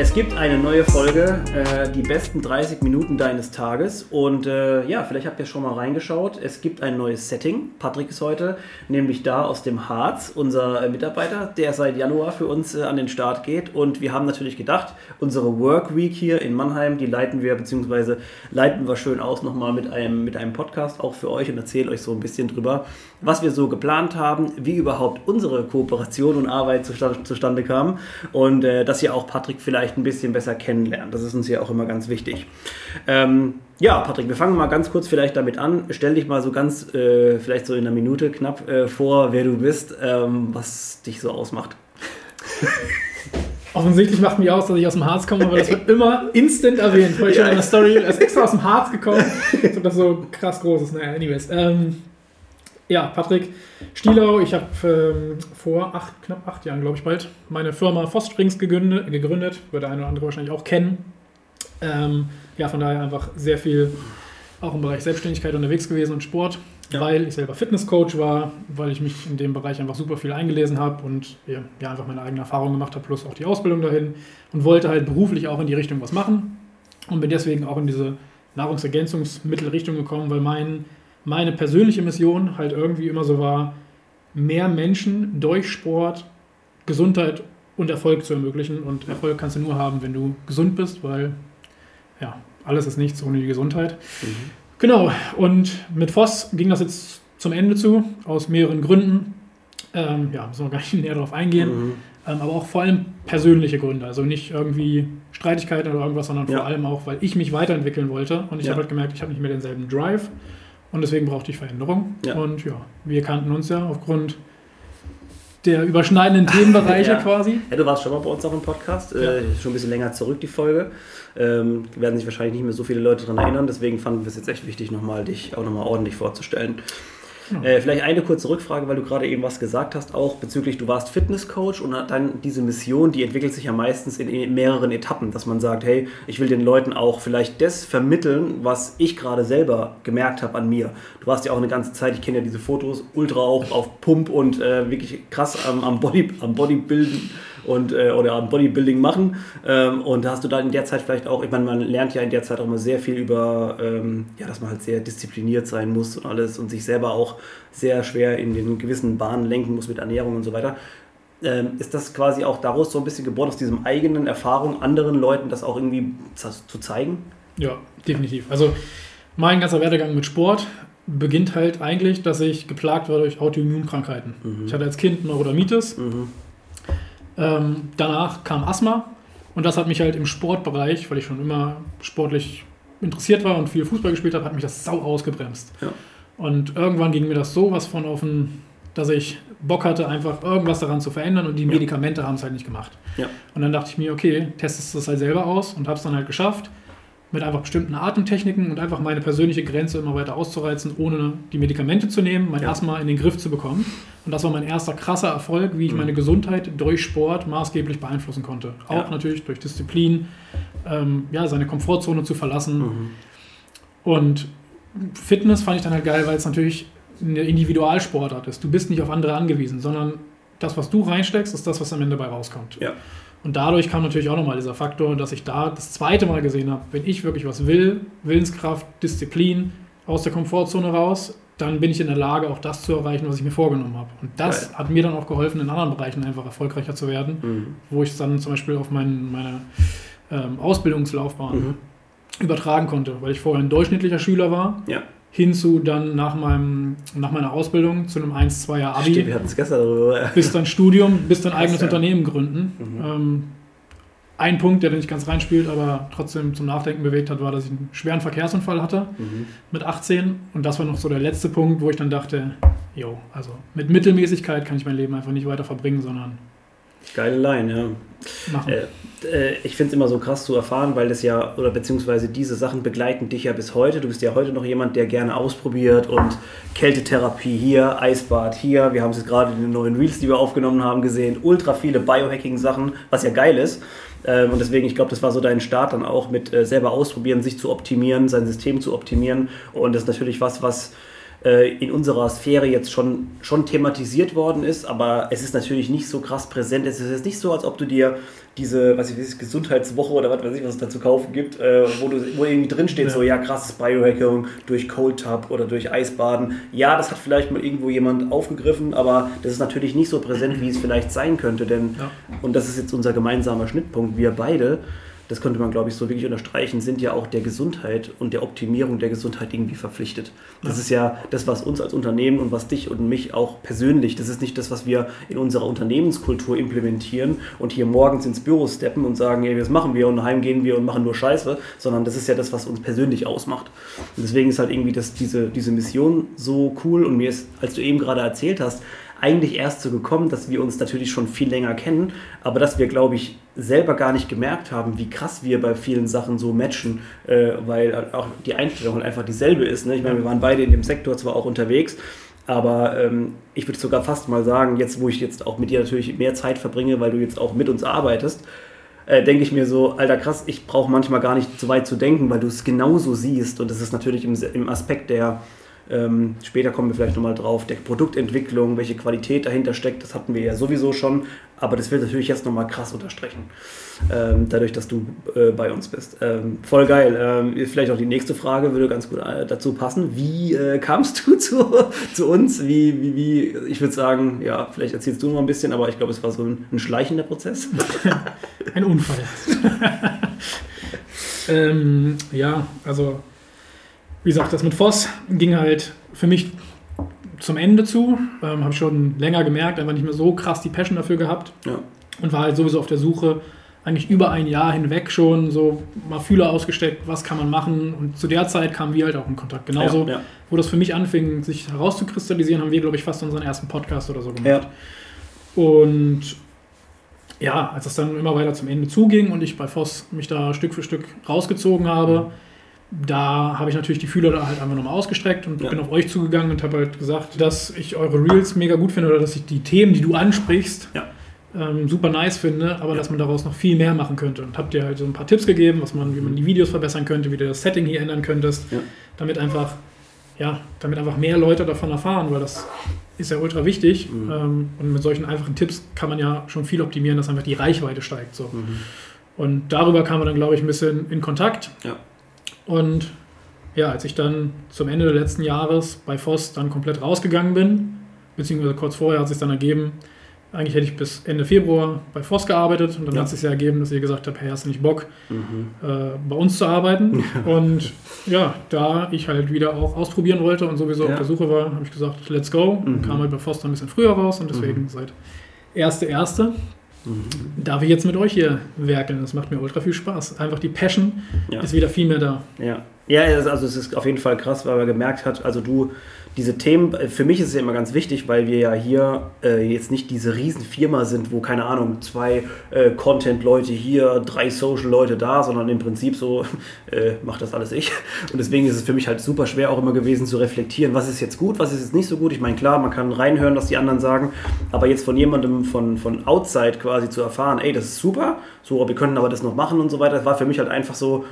es gibt eine neue Folge, äh, die besten 30 Minuten deines Tages. Und äh, ja, vielleicht habt ihr schon mal reingeschaut. Es gibt ein neues Setting. Patrick ist heute nämlich da aus dem Harz, unser äh, Mitarbeiter, der seit Januar für uns äh, an den Start geht. Und wir haben natürlich gedacht, unsere Work Week hier in Mannheim, die leiten wir, beziehungsweise leiten wir schön aus nochmal mit einem, mit einem Podcast auch für euch und erzählen euch so ein bisschen drüber, was wir so geplant haben, wie überhaupt unsere Kooperation und Arbeit zustande, zustande kam. Und äh, dass ihr auch Patrick vielleicht vielleicht ein bisschen besser kennenlernen. Das ist uns ja auch immer ganz wichtig. Ähm, ja, Patrick, wir fangen mal ganz kurz vielleicht damit an. Stell dich mal so ganz, äh, vielleicht so in einer Minute knapp äh, vor, wer du bist, ähm, was dich so ausmacht. Offensichtlich macht mich aus, dass ich aus dem Harz komme, aber das wird immer instant erwähnt. Heute ja. in der Story, er ist extra aus dem Harz gekommen, so das so krass groß ist. Naja, anyways. Ähm, ja, Patrick Stielau. Ich habe ähm, vor acht, knapp acht Jahren, glaube ich bald, meine Firma Fostrings gegründet, gegründet. Wird der eine oder andere wahrscheinlich auch kennen. Ähm, ja, von daher einfach sehr viel auch im Bereich Selbstständigkeit unterwegs gewesen und Sport, ja. weil ich selber Fitnesscoach war, weil ich mich in dem Bereich einfach super viel eingelesen habe und ja, einfach meine eigene Erfahrung gemacht habe, plus auch die Ausbildung dahin und wollte halt beruflich auch in die Richtung was machen und bin deswegen auch in diese Nahrungsergänzungsmittelrichtung gekommen, weil mein meine persönliche Mission halt irgendwie immer so war, mehr Menschen durch Sport Gesundheit und Erfolg zu ermöglichen. Und Erfolg kannst du nur haben, wenn du gesund bist, weil ja, alles ist nichts ohne die Gesundheit. Mhm. Genau, und mit Voss ging das jetzt zum Ende zu, aus mehreren Gründen. Ähm, ja, müssen wir gar nicht näher darauf eingehen. Mhm. Ähm, aber auch vor allem persönliche Gründe. Also nicht irgendwie Streitigkeiten oder irgendwas, sondern ja. vor allem auch, weil ich mich weiterentwickeln wollte. Und ich ja. habe halt gemerkt, ich habe nicht mehr denselben Drive. Und deswegen brauchte ich Veränderung. Ja. Und ja, wir kannten uns ja aufgrund der überschneidenden Themenbereiche ja. quasi. Ja, du warst schon mal bei uns auch im Podcast, ja. äh, schon ein bisschen länger zurück die Folge. Ähm, werden sich wahrscheinlich nicht mehr so viele Leute daran erinnern, deswegen fanden wir es jetzt echt wichtig, nochmal dich auch nochmal ordentlich vorzustellen. Äh, vielleicht eine kurze Rückfrage, weil du gerade eben was gesagt hast, auch bezüglich, du warst Fitnesscoach und dann diese Mission, die entwickelt sich ja meistens in mehreren Etappen, dass man sagt, hey, ich will den Leuten auch vielleicht das vermitteln, was ich gerade selber gemerkt habe an mir. Du warst ja auch eine ganze Zeit, ich kenne ja diese Fotos, ultra auch auf Pump und äh, wirklich krass am, am, Body, am Bodybuilden und, äh, oder Bodybuilding machen. Ähm, und hast du da in der Zeit vielleicht auch, ich meine, man lernt ja in der Zeit auch immer sehr viel über, ähm, ja, dass man halt sehr diszipliniert sein muss und alles und sich selber auch sehr schwer in den gewissen Bahnen lenken muss mit Ernährung und so weiter. Ähm, ist das quasi auch daraus so ein bisschen geboren, aus diesem eigenen Erfahrung, anderen Leuten das auch irgendwie zu, zu zeigen? Ja, definitiv. Also mein ganzer Werdegang mit Sport beginnt halt eigentlich, dass ich geplagt war durch Autoimmunkrankheiten. Mhm. Ich hatte als Kind Neurodermitis. Mhm. Ähm, danach kam Asthma und das hat mich halt im Sportbereich, weil ich schon immer sportlich interessiert war und viel Fußball gespielt habe, hat mich das sau ausgebremst. Ja. Und irgendwann ging mir das so was von offen, dass ich Bock hatte, einfach irgendwas daran zu verändern und die ja. Medikamente haben es halt nicht gemacht. Ja. Und dann dachte ich mir, okay, testest du das halt selber aus und habe es dann halt geschafft mit einfach bestimmten Atemtechniken und einfach meine persönliche Grenze immer weiter auszureizen, ohne die Medikamente zu nehmen, mein ja. Asthma in den Griff zu bekommen. Und das war mein erster krasser Erfolg, wie ich mhm. meine Gesundheit durch Sport maßgeblich beeinflussen konnte. Auch ja. natürlich durch Disziplin, ähm, ja, seine Komfortzone zu verlassen. Mhm. Und Fitness fand ich dann halt geil, weil es natürlich eine Individualsportart ist. Du bist nicht auf andere angewiesen, sondern das, was du reinsteckst, ist das, was am Ende dabei rauskommt. Ja. Und dadurch kam natürlich auch nochmal dieser Faktor, dass ich da das zweite Mal gesehen habe, wenn ich wirklich was will, Willenskraft, Disziplin, aus der Komfortzone raus, dann bin ich in der Lage, auch das zu erreichen, was ich mir vorgenommen habe. Und das Geil. hat mir dann auch geholfen, in anderen Bereichen einfach erfolgreicher zu werden, mhm. wo ich es dann zum Beispiel auf mein, meine ähm, Ausbildungslaufbahn mhm. übertragen konnte, weil ich vorher ein durchschnittlicher Schüler war. Ja hinzu dann nach, meinem, nach meiner Ausbildung zu einem 1-2er Abi. Stimmt, wir hatten es gestern darüber. Bis dann Studium, bis dann eigenes ja. Unternehmen gründen. Mhm. Ähm, ein Punkt, der nicht ganz reinspielt, aber trotzdem zum Nachdenken bewegt hat, war, dass ich einen schweren Verkehrsunfall hatte mhm. mit 18. Und das war noch so der letzte Punkt, wo ich dann dachte, jo, also mit Mittelmäßigkeit kann ich mein Leben einfach nicht weiter verbringen, sondern Geile Line, ja. Machen. Äh, äh, ich finde es immer so krass zu erfahren, weil das ja, oder beziehungsweise diese Sachen begleiten dich ja bis heute. Du bist ja heute noch jemand, der gerne ausprobiert und Kältetherapie hier, Eisbad hier. Wir haben es jetzt gerade in den neuen Reels, die wir aufgenommen haben, gesehen. Ultra viele Biohacking-Sachen, was ja geil ist. Ähm, und deswegen, ich glaube, das war so dein Start dann auch mit äh, selber ausprobieren, sich zu optimieren, sein System zu optimieren. Und das ist natürlich was, was äh, in unserer Sphäre jetzt schon, schon thematisiert worden ist, aber es ist natürlich nicht so krass präsent. Es ist jetzt nicht so, als ob du dir diese, was ich weiß, Gesundheitswoche oder was weiß ich, was es da zu kaufen gibt, äh, wo, du, wo irgendwie drin steht, ja. so, ja, krasses Biohacking durch Cold Tub oder durch Eisbaden. Ja, das hat vielleicht mal irgendwo jemand aufgegriffen, aber das ist natürlich nicht so präsent, wie es vielleicht sein könnte, denn, ja. und das ist jetzt unser gemeinsamer Schnittpunkt, wir beide das könnte man, glaube ich, so wirklich unterstreichen, sind ja auch der Gesundheit und der Optimierung der Gesundheit irgendwie verpflichtet. Das ja. ist ja das, was uns als Unternehmen und was dich und mich auch persönlich, das ist nicht das, was wir in unserer Unternehmenskultur implementieren und hier morgens ins Büro steppen und sagen, hey, das machen wir und heim gehen wir und machen nur Scheiße, sondern das ist ja das, was uns persönlich ausmacht. Und deswegen ist halt irgendwie das, diese, diese Mission so cool und mir ist, als du eben gerade erzählt hast, eigentlich erst so gekommen, dass wir uns natürlich schon viel länger kennen, aber dass wir, glaube ich, selber gar nicht gemerkt haben, wie krass wir bei vielen Sachen so matchen, äh, weil auch die Einstellung halt einfach dieselbe ist. Ne? Ich meine, wir waren beide in dem Sektor zwar auch unterwegs, aber ähm, ich würde sogar fast mal sagen, jetzt wo ich jetzt auch mit dir natürlich mehr Zeit verbringe, weil du jetzt auch mit uns arbeitest, äh, denke ich mir so, alter krass, ich brauche manchmal gar nicht so weit zu denken, weil du es genauso siehst. Und das ist natürlich im, im Aspekt der, ähm, später kommen wir vielleicht nochmal drauf, der Produktentwicklung, welche Qualität dahinter steckt, das hatten wir ja sowieso schon, aber das wird natürlich jetzt nochmal krass unterstreichen, ähm, dadurch, dass du äh, bei uns bist. Ähm, voll geil. Ähm, vielleicht auch die nächste Frage würde ganz gut äh, dazu passen. Wie äh, kamst du zu, zu uns? Wie, wie, wie, ich würde sagen, ja, vielleicht erzählst du noch ein bisschen, aber ich glaube, es war so ein, ein schleichender Prozess. ein Unfall. Ähm, ja, also wie gesagt, das mit Voss ging halt für mich zum Ende zu. Ähm, Habe schon länger gemerkt, einfach nicht mehr so krass die Passion dafür gehabt. Ja. Und war halt sowieso auf der Suche, eigentlich über ein Jahr hinweg schon so mal Fühler ausgesteckt, was kann man machen. Und zu der Zeit kamen wir halt auch in Kontakt. Genauso, ja, ja. wo das für mich anfing, sich herauszukristallisieren, haben wir, glaube ich, fast unseren ersten Podcast oder so gemacht. Ja. Und ja, als es dann immer weiter zum Ende zuging und ich bei Voss mich da Stück für Stück rausgezogen habe, mhm da habe ich natürlich die Fühler da halt einfach nochmal ausgestreckt und ja. bin auf euch zugegangen und habe halt gesagt, dass ich eure Reels mega gut finde oder dass ich die Themen, die du ansprichst, ja. ähm, super nice finde, aber ja. dass man daraus noch viel mehr machen könnte. Und habt dir halt so ein paar Tipps gegeben, was man, wie man die Videos verbessern könnte, wie du das Setting hier ändern könntest, damit einfach, ja, damit einfach mehr Leute davon erfahren, weil das ist ja ultra wichtig. Mhm. Ähm, und mit solchen einfachen Tipps kann man ja schon viel optimieren, dass einfach die Reichweite steigt. So. Mhm. Und darüber kam man dann, glaube ich, ein bisschen in Kontakt. Ja. Und ja, als ich dann zum Ende des letzten Jahres bei Voss dann komplett rausgegangen bin, beziehungsweise kurz vorher hat es sich dann ergeben, eigentlich hätte ich bis Ende Februar bei Voss gearbeitet und dann ja. hat es sich ja ergeben, dass ihr gesagt habt, hey, hast du nicht Bock, mhm. äh, bei uns zu arbeiten? und ja, da ich halt wieder auch ausprobieren wollte und sowieso ja. auf der Suche war, habe ich gesagt, let's go. Mhm. Kam halt bei Voss dann ein bisschen früher raus und deswegen mhm. seit 1.1. Mhm. Darf ich jetzt mit euch hier werkeln? Das macht mir ultra viel Spaß. Einfach die Passion ja. ist wieder viel mehr da. Ja, ja also es ist auf jeden Fall krass, weil man gemerkt hat, also du diese Themen, äh, für mich ist es ja immer ganz wichtig, weil wir ja hier äh, jetzt nicht diese Riesenfirma sind, wo, keine Ahnung, zwei äh, Content-Leute hier, drei Social-Leute da, sondern im Prinzip so, äh, macht das alles ich. Und deswegen ist es für mich halt super schwer auch immer gewesen zu reflektieren, was ist jetzt gut, was ist jetzt nicht so gut. Ich meine, klar, man kann reinhören, was die anderen sagen, aber jetzt von jemandem von, von Outside quasi zu erfahren, ey, das ist super, so, wir können aber das noch machen und so weiter, das war für mich halt einfach so,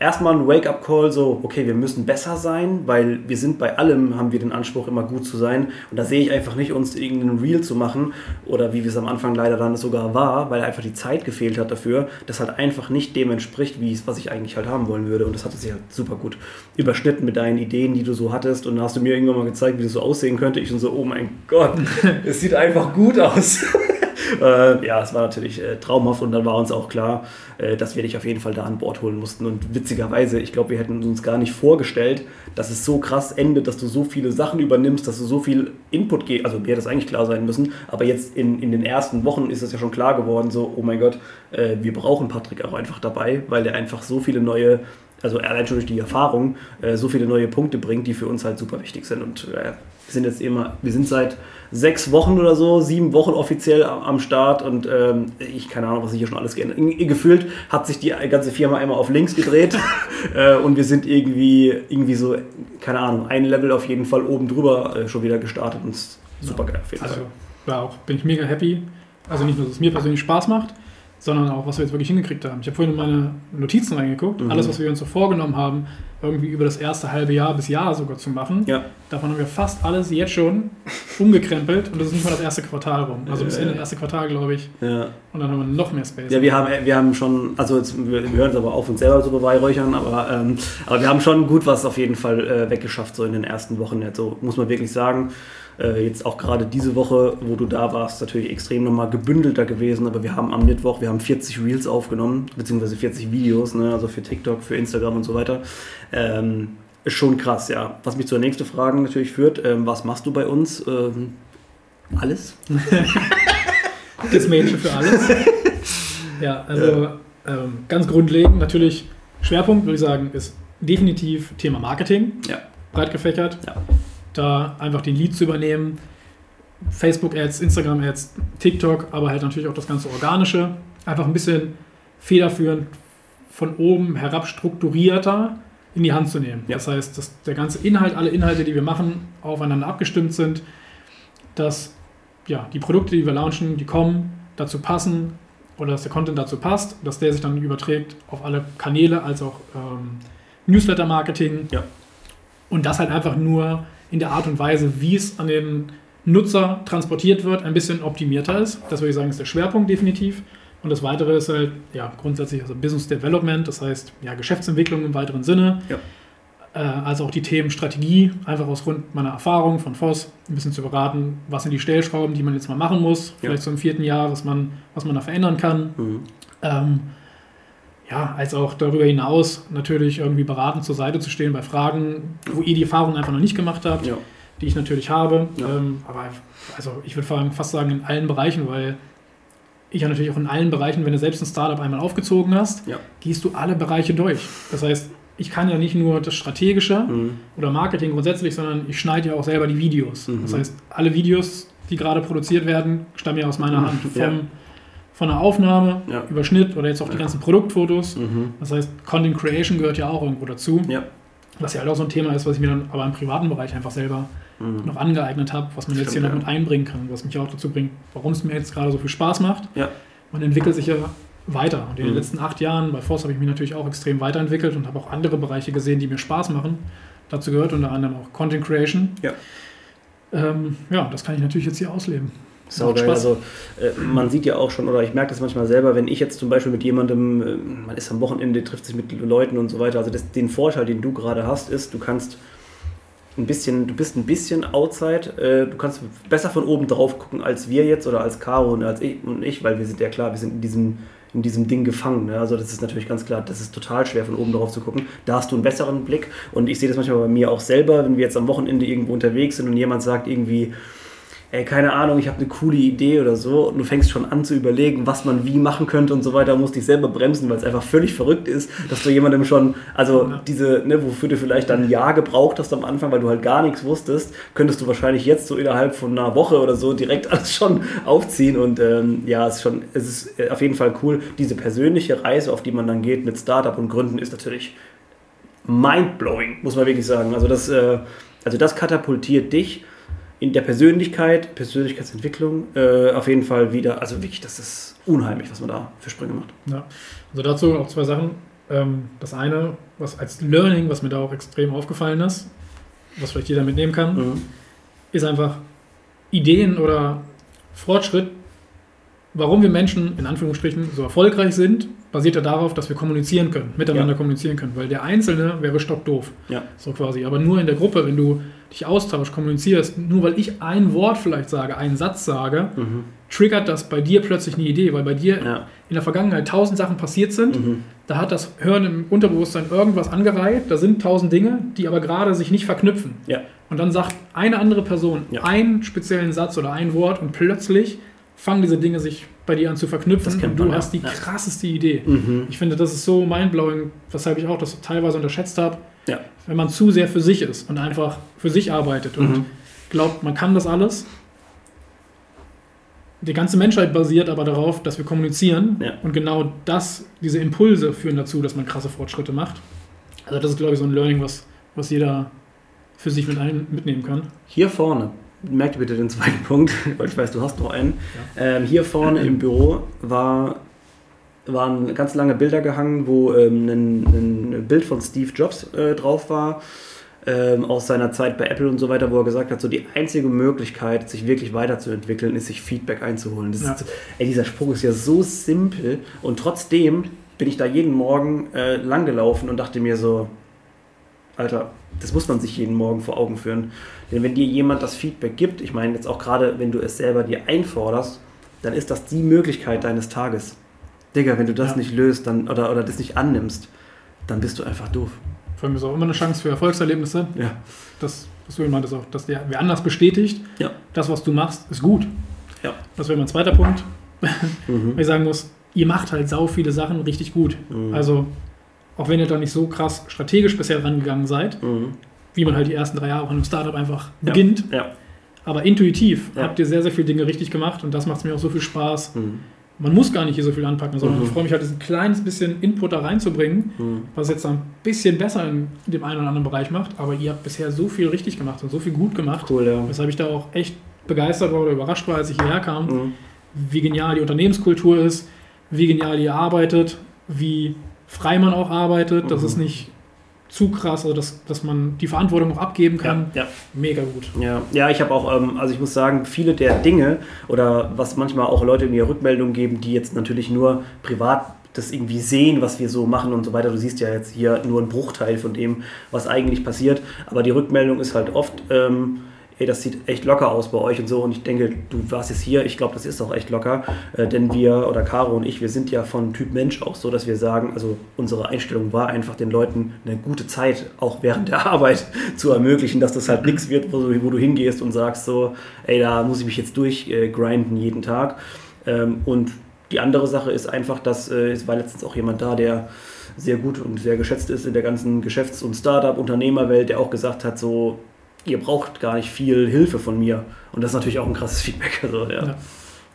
erstmal ein Wake-up-Call, so, okay, wir müssen besser sein, weil wir sind bei allem, haben wir den Anspruch, immer gut zu sein. Und da sehe ich einfach nicht, uns irgendeinen Reel zu machen oder wie wir es am Anfang leider dann sogar war, weil einfach die Zeit gefehlt hat dafür, das halt einfach nicht dem entspricht, wie es, was ich eigentlich halt haben wollen würde. Und das hat sich halt super gut überschnitten mit deinen Ideen, die du so hattest. Und dann hast du mir irgendwann mal gezeigt, wie das so aussehen könnte. Ich und so, oh mein Gott, es sieht einfach gut aus. äh, ja, es war natürlich äh, traumhaft und dann war uns auch klar, äh, dass wir dich auf jeden Fall da an Bord holen mussten. Und witzigerweise, ich glaube, wir hätten uns gar nicht vorgestellt, dass es so krass endet, dass du so viele Sachen übernimmst, dass du so viel Input gehst. Also mir hätte das eigentlich klar sein müssen, aber jetzt in, in den ersten Wochen ist es ja schon klar geworden, so, oh mein Gott, äh, wir brauchen Patrick auch einfach dabei, weil er einfach so viele neue also allein schon durch die Erfahrung, äh, so viele neue Punkte bringt, die für uns halt super wichtig sind. Und äh, wir sind jetzt immer, wir sind seit sechs Wochen oder so, sieben Wochen offiziell am, Start und ähm, ich keine Ahnung, was sich hier schon alles geändert. Gefühlt hat sich die ganze Firma einmal auf links gedreht äh, und wir sind irgendwie, irgendwie so, keine Ahnung, ein Level auf jeden Fall oben drüber äh, schon wieder gestartet und super geil auf jeden also, Fall. Ja, auch bin ich mega happy. Also nicht nur, dass es mir persönlich Spaß macht, sondern auch, was wir jetzt wirklich hingekriegt haben. Ich habe vorhin in meine Notizen reingeguckt. Mhm. Alles, was wir uns so vorgenommen haben, irgendwie über das erste halbe Jahr bis Jahr sogar zu machen, ja. davon haben wir fast alles jetzt schon umgekrempelt und das ist nicht mal das erste Quartal rum. Also bis Ende erste Quartal, glaube ich. Ja. Und dann haben wir noch mehr Space. Ja, wir haben, wir haben schon, also jetzt, wir, hören es aber auf uns selber so beweihräuchern, aber, ähm, aber wir haben schon gut was auf jeden Fall äh, weggeschafft, so in den ersten Wochen jetzt. So muss man wirklich sagen. Äh, jetzt auch gerade diese Woche, wo du da warst, natürlich extrem nochmal gebündelter gewesen. Aber wir haben am Mittwoch, wir haben 40 Reels aufgenommen, beziehungsweise 40 Videos, ne? also für TikTok, für Instagram und so weiter. Ähm, ist schon krass, ja. Was mich zur nächsten Frage natürlich führt, ähm, was machst du bei uns? Ähm, alles? das Mädchen für alles. Ja, also ähm, ganz grundlegend natürlich Schwerpunkt, würde ich sagen, ist definitiv Thema Marketing. Ja. Breit gefächert. Ja da einfach den Lead zu übernehmen. Facebook-Ads, Instagram-Ads, TikTok, aber halt natürlich auch das ganze Organische. Einfach ein bisschen federführend von oben herab strukturierter in die Hand zu nehmen. Ja. Das heißt, dass der ganze Inhalt, alle Inhalte, die wir machen, aufeinander abgestimmt sind, dass ja, die Produkte, die wir launchen, die kommen, dazu passen oder dass der Content dazu passt, dass der sich dann überträgt auf alle Kanäle, als auch ähm, Newsletter-Marketing. Ja. Und das halt einfach nur in der Art und Weise, wie es an den Nutzer transportiert wird, ein bisschen optimierter ist. Das würde ich sagen, ist der Schwerpunkt definitiv. Und das Weitere ist halt ja, grundsätzlich also Business Development, das heißt ja, Geschäftsentwicklung im weiteren Sinne. Ja. Äh, also auch die Themen Strategie, einfach aus Grund meiner Erfahrung von Voss, ein bisschen zu beraten, was sind die Stellschrauben, die man jetzt mal machen muss, vielleicht ja. so im vierten Jahr, was man, was man da verändern kann. Mhm. Ähm, ja, als auch darüber hinaus natürlich irgendwie beratend zur Seite zu stehen bei Fragen, wo ihr die Erfahrung einfach noch nicht gemacht habt, ja. die ich natürlich habe. Ja. Ähm, aber also ich würde fast sagen in allen Bereichen, weil ich ja natürlich auch in allen Bereichen, wenn du selbst ein Startup einmal aufgezogen hast, ja. gehst du alle Bereiche durch. Das heißt, ich kann ja nicht nur das Strategische mhm. oder Marketing grundsätzlich, sondern ich schneide ja auch selber die Videos. Mhm. Das heißt, alle Videos, die gerade produziert werden, stammen ja aus meiner mhm. Hand. Vom von der Aufnahme ja. über Schnitt oder jetzt auch die ganzen Produktfotos. Mhm. Das heißt, Content Creation gehört ja auch irgendwo dazu. Ja. Was ja halt auch so ein Thema ist, was ich mir dann aber im privaten Bereich einfach selber mhm. noch angeeignet habe, was man Stimmt, jetzt hier noch mit einbringen kann, was mich auch dazu bringt, warum es mir jetzt gerade so viel Spaß macht. Man entwickelt sich ja weiter. Und in den mhm. letzten acht Jahren bei Force habe ich mich natürlich auch extrem weiterentwickelt und habe auch andere Bereiche gesehen, die mir Spaß machen. Dazu gehört unter anderem auch Content Creation. Ja, ähm, ja das kann ich natürlich jetzt hier ausleben. Saugeil. Also äh, man sieht ja auch schon, oder ich merke das manchmal selber, wenn ich jetzt zum Beispiel mit jemandem, äh, man ist am Wochenende, trifft sich mit Leuten und so weiter. Also das, den Vorteil, den du gerade hast, ist, du kannst ein bisschen, du bist ein bisschen outside, äh, du kannst besser von oben drauf gucken als wir jetzt oder als Caro und als ich und ich, weil wir sind ja klar, wir sind in diesem in diesem Ding gefangen. Ne? Also das ist natürlich ganz klar, das ist total schwer von oben drauf zu gucken. Da hast du einen besseren Blick und ich sehe das manchmal bei mir auch selber, wenn wir jetzt am Wochenende irgendwo unterwegs sind und jemand sagt irgendwie, ey, keine Ahnung, ich habe eine coole Idee oder so und du fängst schon an zu überlegen, was man wie machen könnte und so weiter, musst dich selber bremsen, weil es einfach völlig verrückt ist, dass du jemandem schon, also ja. diese, ne, wofür du vielleicht dann ein Jahr gebraucht hast am Anfang, weil du halt gar nichts wusstest, könntest du wahrscheinlich jetzt so innerhalb von einer Woche oder so direkt alles schon aufziehen und ähm, ja, es ist schon, es ist auf jeden Fall cool. Diese persönliche Reise, auf die man dann geht mit Startup und Gründen, ist natürlich mindblowing, muss man wirklich sagen. Also das, äh, also das katapultiert dich in der Persönlichkeit, Persönlichkeitsentwicklung äh, auf jeden Fall wieder, also wirklich, das ist unheimlich, was man da für Sprünge macht. Ja, also dazu auch zwei Sachen. Ähm, das eine, was als Learning, was mir da auch extrem aufgefallen ist, was vielleicht jeder mitnehmen kann, mhm. ist einfach Ideen oder Fortschritt, warum wir Menschen in Anführungsstrichen so erfolgreich sind, basiert ja darauf, dass wir kommunizieren können, miteinander ja. kommunizieren können, weil der Einzelne wäre stockdoof. Ja. So quasi. Aber nur in der Gruppe, wenn du dich austauschst, kommunizierst, nur weil ich ein Wort vielleicht sage, einen Satz sage, mhm. triggert das bei dir plötzlich eine Idee, weil bei dir ja. in der Vergangenheit tausend Sachen passiert sind. Mhm. Da hat das Hören im Unterbewusstsein irgendwas angereiht, da sind tausend Dinge, die aber gerade sich nicht verknüpfen. Und dann sagt eine andere Person einen speziellen Satz oder ein Wort und plötzlich fangen diese Dinge sich bei dir an zu verknüpfen und du man, hast die ja. krasseste Idee. Mhm. Ich finde, das ist so mindblowing, weshalb ich auch das teilweise unterschätzt habe, ja. wenn man zu sehr für sich ist und einfach für sich arbeitet mhm. und glaubt, man kann das alles. Die ganze Menschheit basiert aber darauf, dass wir kommunizieren ja. und genau das, diese Impulse führen dazu, dass man krasse Fortschritte macht. Also das ist, glaube ich, so ein Learning, was, was jeder für sich mit ein, mitnehmen kann. Hier vorne merkt bitte den zweiten Punkt, weil ich weiß, du hast noch einen. Ja. Ähm, hier vorne im Büro war, waren ganz lange Bilder gehangen, wo ähm, ein, ein, Bild von Steve Jobs äh, drauf war, ähm, aus seiner Zeit bei Apple und so weiter, wo er gesagt hat, so die einzige Möglichkeit, sich wirklich weiterzuentwickeln, ist, sich Feedback einzuholen. Ja. Ist, ey, dieser Spruch ist ja so simpel und trotzdem bin ich da jeden Morgen äh, langgelaufen und dachte mir so, Alter, das muss man sich jeden Morgen vor Augen führen. Denn wenn dir jemand das Feedback gibt, ich meine jetzt auch gerade, wenn du es selber dir einforderst, dann ist das die Möglichkeit deines Tages. Digga, wenn du das ja. nicht löst dann, oder, oder das nicht annimmst, dann bist du einfach doof. Vor allem ist auch immer eine Chance für Erfolgserlebnisse. Ja. Das, was du meintest auch, dass der wer anders bestätigt, ja. das, was du machst, ist gut. Ja. Das wäre mein zweiter Punkt. Mhm. Weil ich sagen muss, ihr macht halt sau viele Sachen richtig gut. Mhm. Also auch wenn ihr da nicht so krass strategisch bisher rangegangen seid, mhm. wie man halt die ersten drei Jahre in einem Startup einfach beginnt. Ja. Aber intuitiv ja. habt ihr sehr, sehr viele Dinge richtig gemacht und das macht mir auch so viel Spaß. Mhm. Man muss gar nicht hier so viel anpacken, sondern mhm. ich freue mich halt, ein kleines bisschen Input da reinzubringen, mhm. was jetzt ein bisschen besser in dem einen oder anderen Bereich macht. Aber ihr habt bisher so viel richtig gemacht und so viel gut gemacht, cool, ja. weshalb ich da auch echt begeistert war oder überrascht war, als ich hierher kam, mhm. wie genial die Unternehmenskultur ist, wie genial ihr arbeitet, wie frei man auch arbeitet, dass mhm. es nicht zu krass, also dass, dass man die Verantwortung auch abgeben kann. Ja, ja. Mega gut. Ja, ja ich habe auch, ähm, also ich muss sagen, viele der Dinge oder was manchmal auch Leute mir Rückmeldungen geben, die jetzt natürlich nur privat das irgendwie sehen, was wir so machen und so weiter. Du siehst ja jetzt hier nur einen Bruchteil von dem, was eigentlich passiert, aber die Rückmeldung ist halt oft, ähm, ey, das sieht echt locker aus bei euch und so. Und ich denke, du warst jetzt hier, ich glaube, das ist auch echt locker. Äh, denn wir, oder Caro und ich, wir sind ja von Typ Mensch auch so, dass wir sagen, also unsere Einstellung war einfach den Leuten eine gute Zeit, auch während der Arbeit zu ermöglichen, dass das halt nichts wird, wo du, wo du hingehst und sagst so, ey, da muss ich mich jetzt durchgrinden äh, jeden Tag. Ähm, und die andere Sache ist einfach, dass äh, es war letztens auch jemand da, der sehr gut und sehr geschätzt ist in der ganzen Geschäfts- und Startup-Unternehmerwelt, der auch gesagt hat, so, ihr braucht gar nicht viel Hilfe von mir. Und das ist natürlich auch ein krasses Feedback. Also, ja. ja.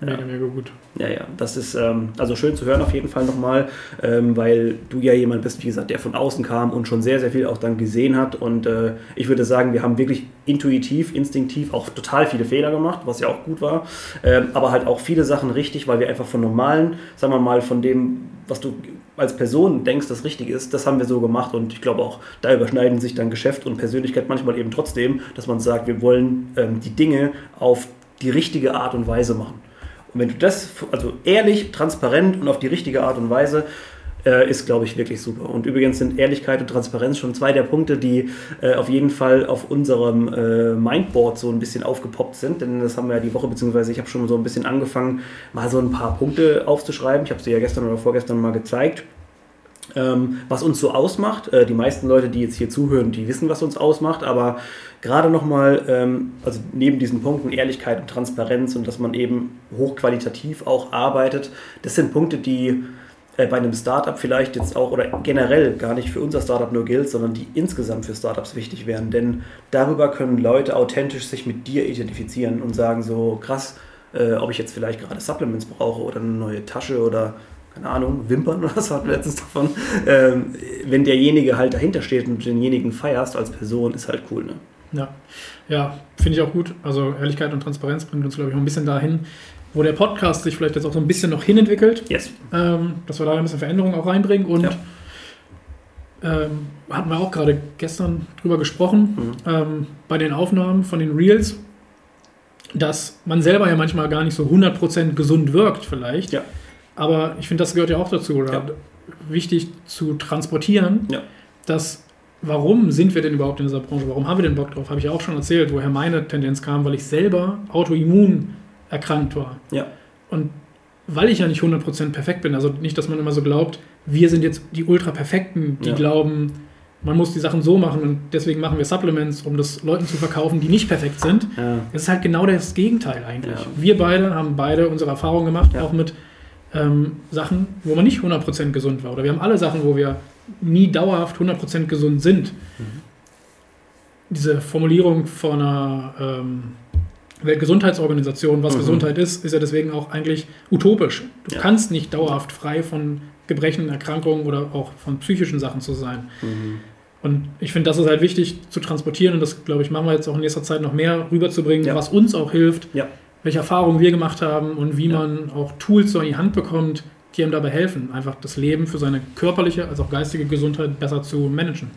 Mega, ja. mega gut. Ja, ja, das ist ähm, also schön zu hören auf jeden Fall nochmal, ähm, weil du ja jemand bist, wie gesagt, der von außen kam und schon sehr, sehr viel auch dann gesehen hat. Und äh, ich würde sagen, wir haben wirklich intuitiv, instinktiv auch total viele Fehler gemacht, was ja auch gut war, ähm, aber halt auch viele Sachen richtig, weil wir einfach von normalen, sagen wir mal, von dem, was du als Person denkst, das richtig ist, das haben wir so gemacht und ich glaube auch, da überschneiden sich dann Geschäft und Persönlichkeit manchmal eben trotzdem, dass man sagt, wir wollen ähm, die Dinge auf die richtige Art und Weise machen. Und wenn du das, also ehrlich, transparent und auf die richtige Art und Weise, äh, ist, glaube ich, wirklich super. Und übrigens sind Ehrlichkeit und Transparenz schon zwei der Punkte, die äh, auf jeden Fall auf unserem äh, Mindboard so ein bisschen aufgepoppt sind. Denn das haben wir ja die Woche, beziehungsweise ich habe schon so ein bisschen angefangen, mal so ein paar Punkte aufzuschreiben. Ich habe sie ja gestern oder vorgestern mal gezeigt. Ähm, was uns so ausmacht. Äh, die meisten Leute, die jetzt hier zuhören, die wissen, was uns ausmacht, aber gerade nochmal, ähm, also neben diesen Punkten Ehrlichkeit und Transparenz und dass man eben hochqualitativ auch arbeitet, das sind Punkte, die äh, bei einem Startup vielleicht jetzt auch oder generell gar nicht für unser Startup nur gilt, sondern die insgesamt für Startups wichtig wären. Denn darüber können Leute authentisch sich mit dir identifizieren und sagen so, krass, äh, ob ich jetzt vielleicht gerade Supplements brauche oder eine neue Tasche oder keine Ahnung, Wimpern oder was hatten wir letztens davon. Ähm, wenn derjenige halt dahinter steht und denjenigen feierst als Person, ist halt cool, ne? Ja, ja finde ich auch gut. Also Ehrlichkeit und Transparenz bringt uns, glaube ich, auch ein bisschen dahin, wo der Podcast sich vielleicht jetzt auch so ein bisschen noch hinentwickelt. Yes. Ähm, dass wir da ein bisschen Veränderung auch reinbringen und ja. ähm, hatten wir auch gerade gestern drüber gesprochen, mhm. ähm, bei den Aufnahmen von den Reels, dass man selber ja manchmal gar nicht so 100% gesund wirkt vielleicht. Ja. Aber ich finde, das gehört ja auch dazu, oder? Ja. Wichtig zu transportieren, ja. dass warum sind wir denn überhaupt in dieser Branche? Warum haben wir denn Bock drauf? Habe ich ja auch schon erzählt, woher meine Tendenz kam, weil ich selber autoimmun erkrankt war. Ja. Und weil ich ja nicht 100% perfekt bin, also nicht, dass man immer so glaubt, wir sind jetzt die Ultra-Perfekten, die ja. glauben, man muss die Sachen so machen und deswegen machen wir Supplements, um das Leuten zu verkaufen, die nicht perfekt sind. Ja. Es ist halt genau das Gegenteil eigentlich. Ja. Wir beide haben beide unsere Erfahrungen gemacht, auch mit ähm, Sachen, wo man nicht 100% gesund war. Oder wir haben alle Sachen, wo wir nie dauerhaft 100% gesund sind. Mhm. Diese Formulierung von einer ähm, Weltgesundheitsorganisation, was mhm. Gesundheit ist, ist ja deswegen auch eigentlich utopisch. Du ja. kannst nicht dauerhaft frei von Gebrechen, Erkrankungen oder auch von psychischen Sachen zu sein. Mhm. Und ich finde, das ist halt wichtig zu transportieren und das, glaube ich, machen wir jetzt auch in nächster Zeit noch mehr rüberzubringen, ja. was uns auch hilft, ja. welche Erfahrungen wir gemacht haben und wie man auch Tools so in die Hand bekommt, die einem dabei helfen, einfach das Leben für seine körperliche als auch geistige Gesundheit besser zu managen.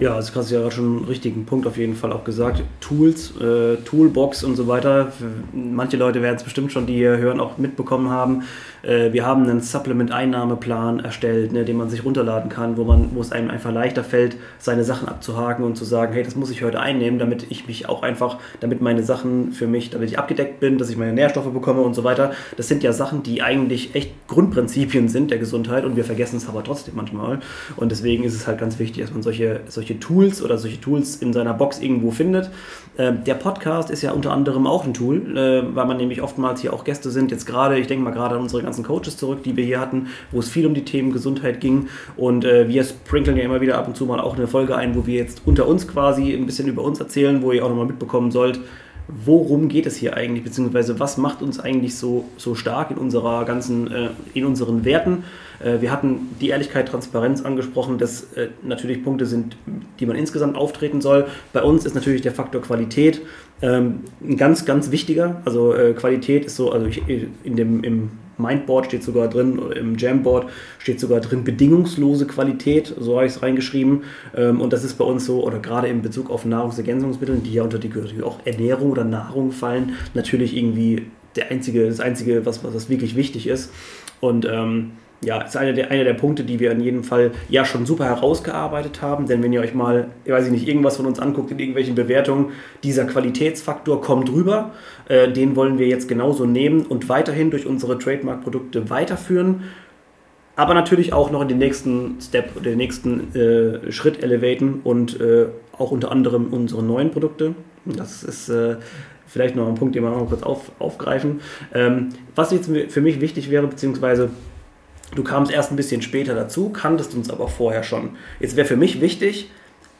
Ja, also hast du ja schon einen richtigen Punkt auf jeden Fall auch gesagt. Tools, äh, Toolbox und so weiter. Manche Leute werden es bestimmt schon, die hier hören, auch mitbekommen haben. Äh, wir haben einen Supplement-Einnahmeplan erstellt, ne, den man sich runterladen kann, wo, man, wo es einem einfach leichter fällt, seine Sachen abzuhaken und zu sagen, hey, das muss ich heute einnehmen, damit ich mich auch einfach, damit meine Sachen für mich, damit ich abgedeckt bin, dass ich meine Nährstoffe bekomme und so weiter. Das sind ja Sachen, die eigentlich echt Grundprinzipien sind der Gesundheit und wir vergessen es aber trotzdem manchmal. Und deswegen ist es halt ganz wichtig, dass man solche, solche Tools oder solche Tools in seiner Box irgendwo findet. Ähm, der Podcast ist ja unter anderem auch ein Tool, äh, weil man nämlich oftmals hier auch Gäste sind. Jetzt gerade, ich denke mal gerade an unsere ganzen ganzen Coaches zurück, die wir hier hatten, wo es viel um die Themen Gesundheit ging. Und äh, wir sprinkeln ja immer wieder ab und zu mal auch eine Folge ein, wo wir jetzt unter uns quasi ein bisschen über uns erzählen, wo ihr auch nochmal mitbekommen sollt, worum geht es hier eigentlich, beziehungsweise was macht uns eigentlich so, so stark in unserer ganzen, äh, in unseren Werten. Äh, wir hatten die Ehrlichkeit, Transparenz angesprochen, dass äh, natürlich Punkte sind, die man insgesamt auftreten soll. Bei uns ist natürlich der Faktor Qualität ähm, ein ganz, ganz wichtiger. Also äh, Qualität ist so, also ich, in dem, im Mindboard steht sogar drin, im Jamboard steht sogar drin bedingungslose Qualität, so habe ich es reingeschrieben. Ähm, und das ist bei uns so, oder gerade in Bezug auf Nahrungsergänzungsmittel, die ja unter die auch Ernährung oder Nahrung fallen, natürlich irgendwie der einzige, das Einzige, was, was wirklich wichtig ist. Und ähm, ja, ist einer der, einer der Punkte, die wir in jedem Fall ja schon super herausgearbeitet haben. Denn wenn ihr euch mal, ich weiß nicht, irgendwas von uns anguckt in irgendwelchen Bewertungen, dieser Qualitätsfaktor kommt rüber. Äh, den wollen wir jetzt genauso nehmen und weiterhin durch unsere Trademark-Produkte weiterführen. Aber natürlich auch noch in den nächsten Step, den nächsten äh, Schritt elevaten und äh, auch unter anderem unsere neuen Produkte. Das ist äh, vielleicht noch ein Punkt, den wir noch kurz auf, aufgreifen. Ähm, was jetzt für mich wichtig wäre, beziehungsweise Du kamst erst ein bisschen später dazu, kanntest uns aber vorher schon. Jetzt wäre für mich wichtig,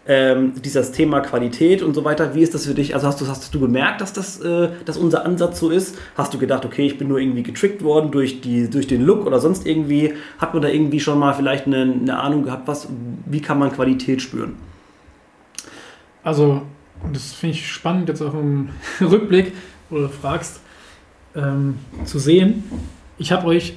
ähm, dieses Thema Qualität und so weiter, wie ist das für dich? Also hast du, hast du bemerkt, dass das äh, dass unser Ansatz so ist? Hast du gedacht, okay, ich bin nur irgendwie getrickt worden durch, die, durch den Look oder sonst irgendwie? Hat man da irgendwie schon mal vielleicht eine, eine Ahnung gehabt, was, wie kann man Qualität spüren? Also, das finde ich spannend, jetzt auch im Rückblick, wo du fragst, ähm, zu sehen. Ich habe euch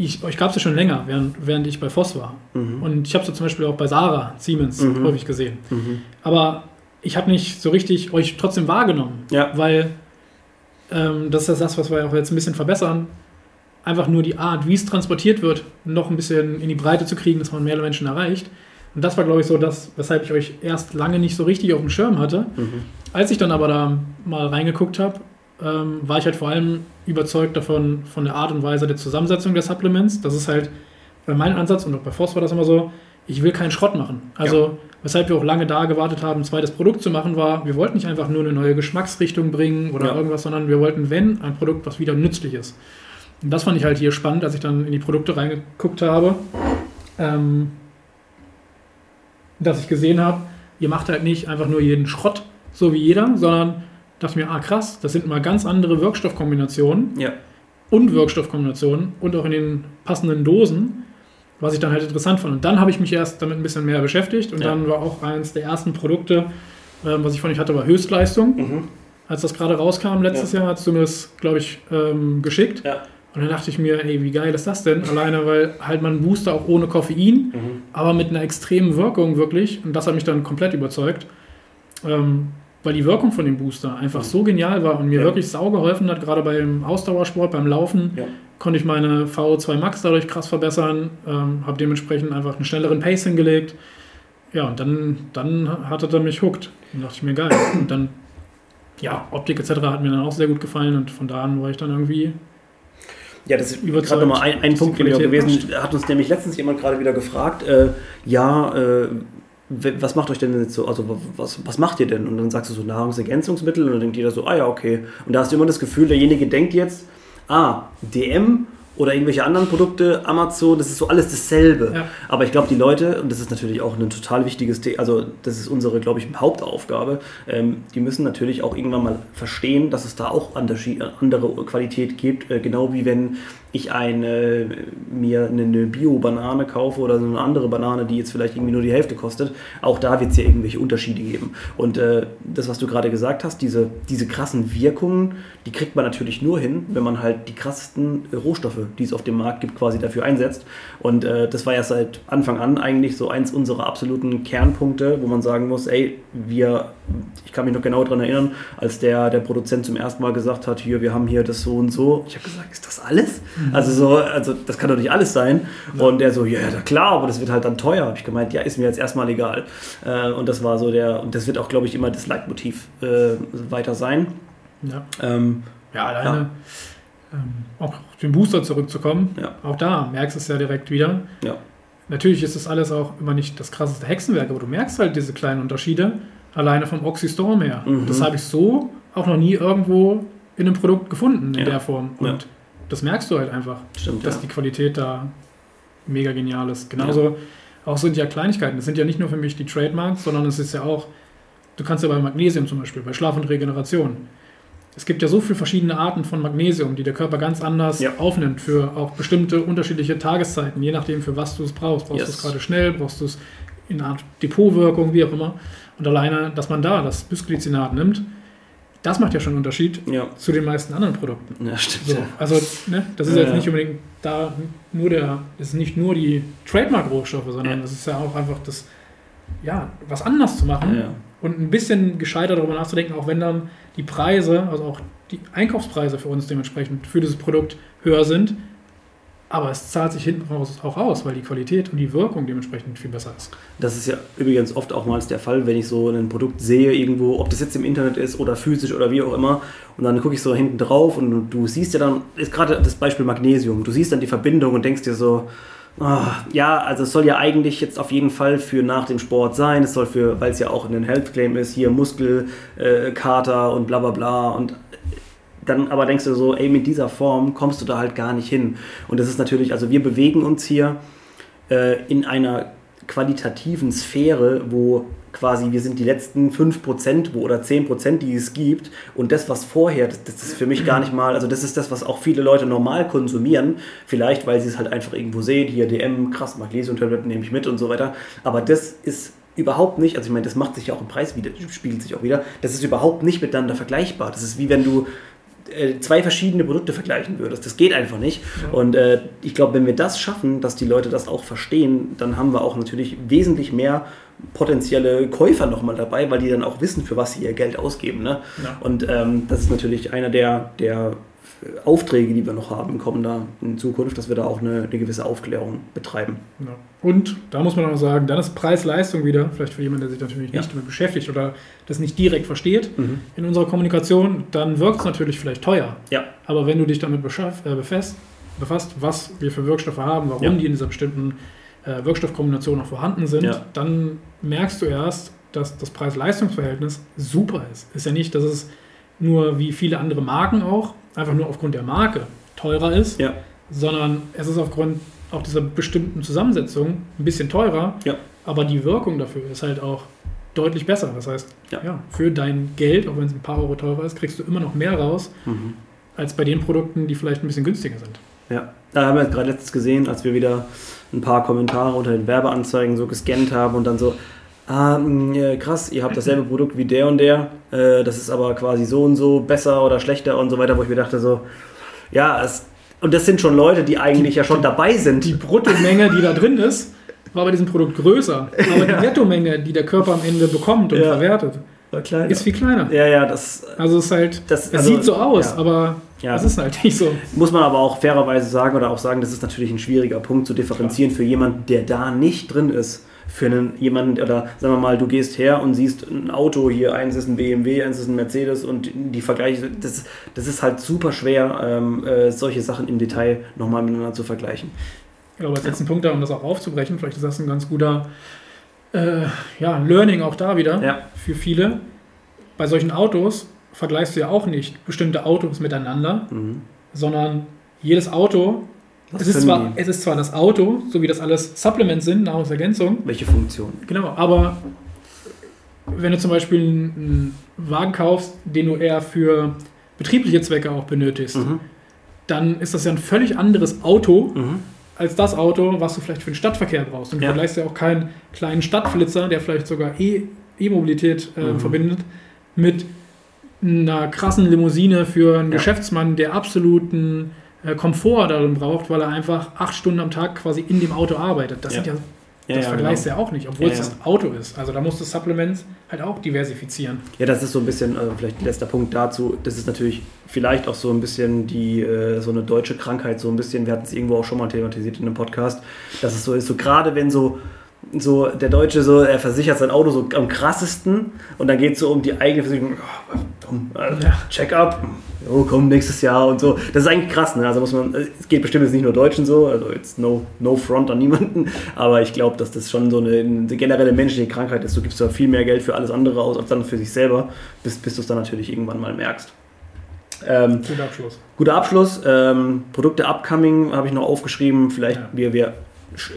ich, euch gab es ja schon länger, während, während ich bei Voss war. Mhm. Und ich habe es zum Beispiel auch bei Sarah Siemens mhm. häufig gesehen. Mhm. Aber ich habe nicht so richtig euch trotzdem wahrgenommen, ja. weil ähm, das ist das, was wir auch jetzt ein bisschen verbessern. Einfach nur die Art, wie es transportiert wird, noch ein bisschen in die Breite zu kriegen, dass man mehr Menschen erreicht. Und das war, glaube ich, so das, weshalb ich euch erst lange nicht so richtig auf dem Schirm hatte. Mhm. Als ich dann aber da mal reingeguckt habe ähm, war ich halt vor allem überzeugt davon, von der Art und Weise der Zusammensetzung der Supplements. Das ist halt bei meinem Ansatz und auch bei Force war das immer so, ich will keinen Schrott machen. Also, ja. weshalb wir auch lange da gewartet haben, ein zweites Produkt zu machen, war, wir wollten nicht einfach nur eine neue Geschmacksrichtung bringen oder ja. irgendwas, sondern wir wollten, wenn, ein Produkt, was wieder nützlich ist. Und das fand ich halt hier spannend, als ich dann in die Produkte reingeguckt habe, ähm, dass ich gesehen habe, ihr macht halt nicht einfach nur jeden Schrott, so wie jeder, sondern dachte mir, ah krass, das sind mal ganz andere Wirkstoffkombinationen ja. und Wirkstoffkombinationen und auch in den passenden Dosen, was ich dann halt interessant fand. Und dann habe ich mich erst damit ein bisschen mehr beschäftigt und ja. dann war auch eines der ersten Produkte, äh, was ich von euch hatte, war Höchstleistung. Mhm. Als das gerade rauskam letztes ja. Jahr, hast du mir das, glaube ich, ähm, geschickt. Und dann dachte ich mir, ey, wie geil ist das denn? Alleine, weil halt man Booster auch ohne Koffein, mhm. aber mit einer extremen Wirkung wirklich. Und das hat mich dann komplett überzeugt. Ähm, weil die Wirkung von dem Booster einfach so genial war und mir ja. wirklich sau geholfen hat, gerade beim Ausdauersport, beim Laufen, ja. konnte ich meine VO2 Max dadurch krass verbessern, ähm, habe dementsprechend einfach einen schnelleren Pace hingelegt. Ja, und dann, dann hatte er mich hooked. Dann dachte ich mir, geil. Und dann, ja, Optik etc. hat mir dann auch sehr gut gefallen und von da an war ich dann irgendwie ja, das ist gerade nochmal ein, ein Punkt gewesen. Hat uns nämlich letztens jemand gerade wieder gefragt, äh, ja, äh, was macht euch denn jetzt so, also was, was macht ihr denn? Und dann sagst du so Nahrungsergänzungsmittel und dann denkt jeder so, ah ja, okay. Und da hast du immer das Gefühl, derjenige denkt jetzt, ah, DM oder irgendwelche anderen Produkte, Amazon, das ist so alles dasselbe. Ja. Aber ich glaube, die Leute, und das ist natürlich auch ein total wichtiges Thema, also das ist unsere, glaube ich, Hauptaufgabe, ähm, die müssen natürlich auch irgendwann mal verstehen, dass es da auch andere Qualität gibt, äh, genau wie wenn ich eine, mir eine Bio-Banane kaufe oder so eine andere Banane, die jetzt vielleicht irgendwie nur die Hälfte kostet, auch da wird es ja irgendwelche Unterschiede geben. Und äh, das, was du gerade gesagt hast, diese, diese krassen Wirkungen, die kriegt man natürlich nur hin, wenn man halt die krassesten Rohstoffe, die es auf dem Markt gibt, quasi dafür einsetzt. Und äh, das war ja seit Anfang an eigentlich so eins unserer absoluten Kernpunkte, wo man sagen muss, ey, wir, ich kann mich noch genau daran erinnern, als der, der Produzent zum ersten Mal gesagt hat, hier, wir haben hier das so und so. Ich habe gesagt, ist das alles? Mhm. Also so, also das kann doch nicht alles sein. Ja. Und der so, ja, ja, klar, aber das wird halt dann teuer. Habe ich gemeint, ja, ist mir jetzt erstmal egal. Äh, und das war so der, und das wird auch, glaube ich, immer das Leitmotiv äh, weiter sein. Ja. Ähm, ja, alleine. Ja. Ähm, auch auf den Booster zurückzukommen, ja. auch da merkst du es ja direkt wieder. Ja. Natürlich ist das alles auch immer nicht das krasseste Hexenwerk, aber du merkst halt diese kleinen Unterschiede alleine vom Oxystorm her. Mhm. Das habe ich so auch noch nie irgendwo in einem Produkt gefunden in ja. der Form. Und das merkst du halt einfach, Stimmt, dass die Qualität da mega genial ist. Genauso auch sind ja Kleinigkeiten. Das sind ja nicht nur für mich die Trademarks, sondern es ist ja auch, du kannst ja bei Magnesium zum Beispiel, bei Schlaf und Regeneration, es gibt ja so viele verschiedene Arten von Magnesium, die der Körper ganz anders ja. aufnimmt für auch bestimmte unterschiedliche Tageszeiten, je nachdem, für was du es brauchst. Brauchst yes. du es gerade schnell, brauchst du es in einer Art Depotwirkung, wie auch immer. Und alleine, dass man da das Bisglycinat nimmt, das macht ja schon einen Unterschied ja. zu den meisten anderen Produkten. Ja, stimmt. So, also, ne, das ist ja, jetzt nicht unbedingt da nur der, das ist nicht nur die Trademark-Rohstoffe, sondern es ist ja auch einfach das, ja, was anders zu machen und ein bisschen gescheiter darüber nachzudenken, auch wenn dann die Preise, also auch die Einkaufspreise für uns dementsprechend für dieses Produkt höher sind. Aber es zahlt sich hinten raus auch aus, weil die Qualität und die Wirkung dementsprechend viel besser ist. Das ist ja übrigens oft auch mal der Fall, wenn ich so ein Produkt sehe irgendwo, ob das jetzt im Internet ist oder physisch oder wie auch immer. Und dann gucke ich so hinten drauf und du siehst ja dann, ist gerade das Beispiel Magnesium, du siehst dann die Verbindung und denkst dir so, Oh, ja, also es soll ja eigentlich jetzt auf jeden Fall für nach dem Sport sein. Es soll für, weil es ja auch ein Health Claim ist, hier Muskelkater äh, und bla bla bla. Und dann aber denkst du so, ey, mit dieser Form kommst du da halt gar nicht hin. Und das ist natürlich, also wir bewegen uns hier äh, in einer qualitativen Sphäre, wo quasi wir sind die letzten 5% wo, oder 10%, die es gibt. Und das, was vorher, das, das, ist für mich gar nicht mal, also das ist das, was auch viele Leute normal konsumieren. Vielleicht, weil sie es halt einfach irgendwo sehen, hier DM, krass, Magnesium-Tabletten nehme ich mit und so weiter. Aber das ist überhaupt nicht, also ich meine, das macht sich ja auch im Preis wieder, spiegelt sich auch wieder, das ist überhaupt nicht miteinander vergleichbar. Das ist wie wenn du zwei verschiedene Produkte vergleichen würdest. Das geht einfach nicht. Ja. Und äh, ich glaube, wenn wir das schaffen, dass die Leute das auch verstehen, dann haben wir auch natürlich wesentlich mehr potenzielle Käufer nochmal dabei, weil die dann auch wissen, für was sie ihr Geld ausgeben. Ne? Ja. Und ähm, das ist natürlich einer der, der Aufträge, die wir noch haben, kommen da in Zukunft, dass wir da auch eine, eine gewisse Aufklärung betreiben. Ja. Und da muss man auch sagen, dann ist Preis-Leistung wieder, vielleicht für jemanden, der sich natürlich nicht ja. damit beschäftigt oder das nicht direkt versteht mhm. in unserer Kommunikation, dann wirkt es natürlich vielleicht teuer. Ja. Aber wenn du dich damit äh, befasst, befasst, was wir für Wirkstoffe haben, warum ja. die in dieser bestimmten äh, Wirkstoffkombination auch vorhanden sind, dann merkst du erst, dass das Preis-Leistungs-Verhältnis super ist. Ist ja nicht, dass es nur wie viele andere Marken auch einfach nur aufgrund der Marke teurer ist, ja. sondern es ist aufgrund auch dieser bestimmten Zusammensetzung ein bisschen teurer, ja. aber die Wirkung dafür ist halt auch deutlich besser. Das heißt, ja. ja für dein Geld, auch wenn es ein paar Euro teurer ist, kriegst du immer noch mehr raus, mhm. als bei den Produkten, die vielleicht ein bisschen günstiger sind. Ja, da haben wir gerade letztens gesehen, als wir wieder ein paar Kommentare unter den Werbeanzeigen so gescannt haben und dann so, ah, mm, krass, ihr habt dasselbe Produkt wie der und der, äh, das ist aber quasi so und so besser oder schlechter und so weiter, wo ich mir dachte so, ja, es, und das sind schon Leute, die eigentlich die, ja schon dabei sind. Die Bruttomenge, die da drin ist, war bei diesem Produkt größer, aber die Nettomenge, die der Körper am Ende bekommt und ja. verwertet, ist viel kleiner. Ja, ja, das. Also es ist halt, das, es also, sieht so aus, ja. aber ja. das ist halt nicht so. Muss man aber auch fairerweise sagen oder auch sagen, das ist natürlich ein schwieriger Punkt zu differenzieren Klar. für jemanden, der da nicht drin ist für einen, jemanden, oder sagen wir mal, du gehst her und siehst ein Auto hier, eins ist ein BMW, eins ist ein Mercedes und die Vergleiche, das, das ist halt super schwer, ähm, äh, solche Sachen im Detail nochmal miteinander zu vergleichen. Ich glaube, als letzten Punkt da, um das auch aufzubrechen, vielleicht ist das ein ganz guter äh, ja, Learning auch da wieder ja. für viele. Bei solchen Autos vergleichst du ja auch nicht bestimmte Autos miteinander, mhm. sondern jedes Auto Es ist, zwar, es ist zwar das Auto, so wie das alles Supplements sind, Nahrungsergänzung. Welche Funktion? Genau, aber wenn du zum Beispiel einen Wagen kaufst, den du eher für betriebliche Zwecke auch benötigst, mhm. dann ist das ja ein völlig anderes Auto mhm. als das Auto, was du vielleicht für den Stadtverkehr brauchst. Und du ja. vergleichst ja auch keinen kleinen Stadtflitzer, der vielleicht sogar E-Mobilität e äh, mhm. verbindet, mit einer krassen Limousine für einen ja. Geschäftsmann, der absoluten Komfort darin braucht, weil er einfach acht Stunden am Tag quasi in dem Auto arbeitet. Das ja. sind ja ja, das vergleichst du genau. ja auch nicht, obwohl es das Auto ist. Also da musst du Supplements halt auch diversifizieren. Ja, das ist so ein bisschen, also vielleicht letzter Punkt dazu, das ist natürlich vielleicht auch so ein bisschen die, äh, so eine deutsche Krankheit, so ein bisschen, wir hatten es irgendwo auch schon mal thematisiert in einem Podcast, dass es so ist, so gerade wenn so so der Deutsche so, er versichert sein Auto so am krassesten und dann geht es so um die eigene Versicherung, oh, äh, ja. Check-up, oh, komm, nächstes Jahr und so. Das ist eigentlich krass, ne? Also muss man, es geht bestimmt jetzt nicht nur Deutschen so, also jetzt no, no front an niemanden, aber ich glaube, dass das schon so eine, eine, generelle menschliche Krankheit ist. Du gibst da viel mehr Geld für alles andere aus, als dann für sich selber, bis, bis du es dann natürlich irgendwann mal merkst. Ähm, guter Abschluss. Guter Abschluss. Ähm, Produkte upcoming habe ich noch aufgeschrieben. Vielleicht ja. wir, wir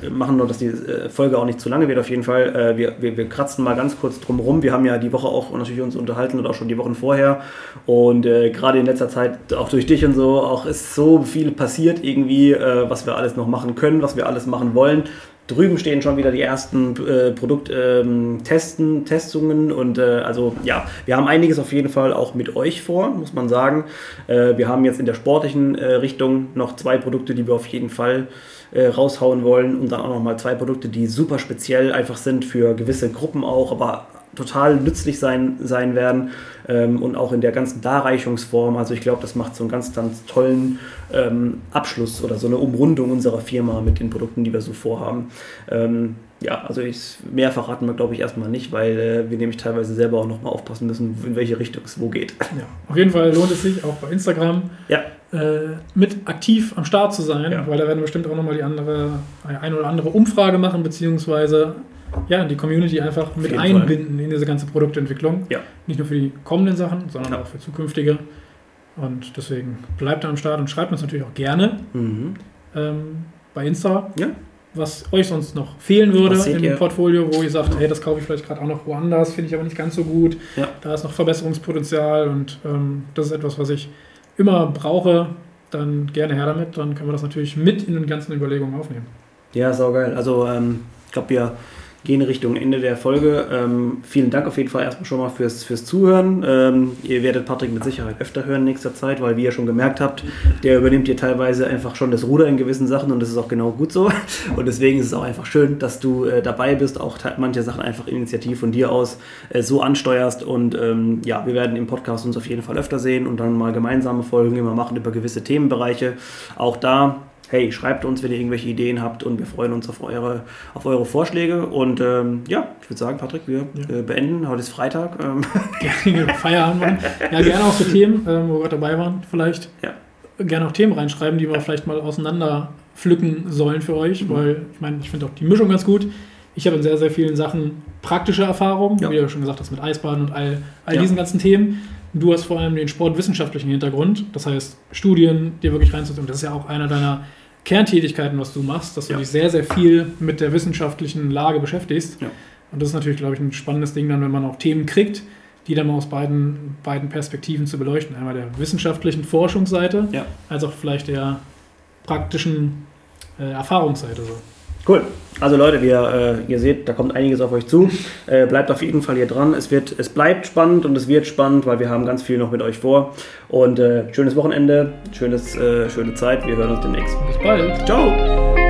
machen nur, dass die äh, Folge auch nicht zu lange wird auf jeden Fall. Äh, wir, wir, wir kratzen mal ganz kurz drum rum. Wir haben ja die Woche auch natürlich uns unterhalten und auch schon die Wochen vorher. Und äh, gerade in letzter Zeit, auch durch dich und so, auch ist so viel passiert irgendwie, äh, was wir alles noch machen können, was wir alles machen wollen. Drüben stehen schon wieder die ersten äh, Produkttesten, ähm, Testungen und äh, also ja, wir haben einiges auf jeden Fall auch mit euch vor, muss man sagen. Äh, wir haben jetzt in der sportlichen äh, Richtung noch zwei Produkte, die wir auf jeden Fall äh, raushauen wollen und dann auch nochmal zwei Produkte, die super speziell einfach sind für gewisse Gruppen auch, aber total nützlich sein, sein werden ähm, und auch in der ganzen Darreichungsform. Also ich glaube, das macht so einen ganz, ganz tollen ähm, Abschluss oder so eine Umrundung unserer Firma mit den Produkten, die wir so vorhaben. Ähm, ja, also ich, mehr verraten wir, glaube ich, erstmal nicht, weil äh, wir nämlich teilweise selber auch nochmal aufpassen müssen, in welche Richtung es wo geht. Ja, auf jeden Fall lohnt es sich, auch bei Instagram ja. äh, mit aktiv am Start zu sein, ja. weil da werden wir bestimmt auch nochmal die andere, eine oder andere Umfrage machen, beziehungsweise ja, die Community einfach mit einbinden Fall. in diese ganze Produktentwicklung. Ja. Nicht nur für die kommenden Sachen, sondern auch für zukünftige. Und deswegen bleibt da am Start und schreibt uns natürlich auch gerne mhm. ähm, bei Insta. Ja was euch sonst noch fehlen würde im ihr? Portfolio, wo ihr sagt, hey, das kaufe ich vielleicht gerade auch noch woanders, finde ich aber nicht ganz so gut. Ja. Da ist noch Verbesserungspotenzial und ähm, das ist etwas, was ich immer brauche. Dann gerne her damit, dann können wir das natürlich mit in den ganzen Überlegungen aufnehmen. Ja, saugeil. Also ähm, ich glaube, wir gehen Richtung Ende der Folge. Ähm, vielen Dank auf jeden Fall erstmal schon mal fürs, fürs Zuhören. Ähm, ihr werdet Patrick mit Sicherheit öfter hören in nächster Zeit, weil wie ihr schon gemerkt habt, der übernimmt hier teilweise einfach schon das Ruder in gewissen Sachen und das ist auch genau gut so. Und deswegen ist es auch einfach schön, dass du äh, dabei bist, auch manche Sachen einfach initiativ von dir aus äh, so ansteuerst. Und ähm, ja, wir werden im Podcast uns auf jeden Fall öfter sehen und dann mal gemeinsame Folgen immer machen über gewisse Themenbereiche. Auch da hey, schreibt uns, wenn ihr irgendwelche Ideen habt und wir freuen uns auf eure, auf eure Vorschläge. Und ähm, ja, ich würde sagen, Patrick, wir ja. äh, beenden. Heute ist Freitag. Ähm. Gerne Feierabend machen. Ja, gerne auch so Themen, ähm, wo wir dabei waren, vielleicht. Ja. Gerne auch Themen reinschreiben, die wir vielleicht mal auseinander pflücken sollen für euch, mhm. weil ich meine, ich finde auch die Mischung ganz gut. Ich habe in sehr, sehr vielen Sachen praktische Erfahrungen, ja. wie du schon gesagt hast, mit Eisbaden und all, all ja. diesen ganzen Themen. Du hast vor allem den sportwissenschaftlichen Hintergrund, das heißt Studien, dir wirklich reinzuziehen. Das ist ja auch einer deiner Kerntätigkeiten, was du machst, dass du ja. dich sehr, sehr viel mit der wissenschaftlichen Lage beschäftigst. Ja. Und das ist natürlich, glaube ich, ein spannendes Ding dann, wenn man auch Themen kriegt, die dann mal aus beiden, beiden Perspektiven zu beleuchten. Einmal der wissenschaftlichen Forschungsseite, ja. als auch vielleicht der praktischen äh, Erfahrungsseite. So. Cool. Also Leute, wir, äh, ihr seht, da kommt einiges auf euch zu. Äh, bleibt auf jeden Fall hier dran. Es, wird, es bleibt spannend und es wird spannend, weil wir haben ganz viel noch mit euch vor. Und äh, schönes Wochenende, schönes, äh, schöne Zeit. Wir hören uns demnächst. Bis bald. Ciao.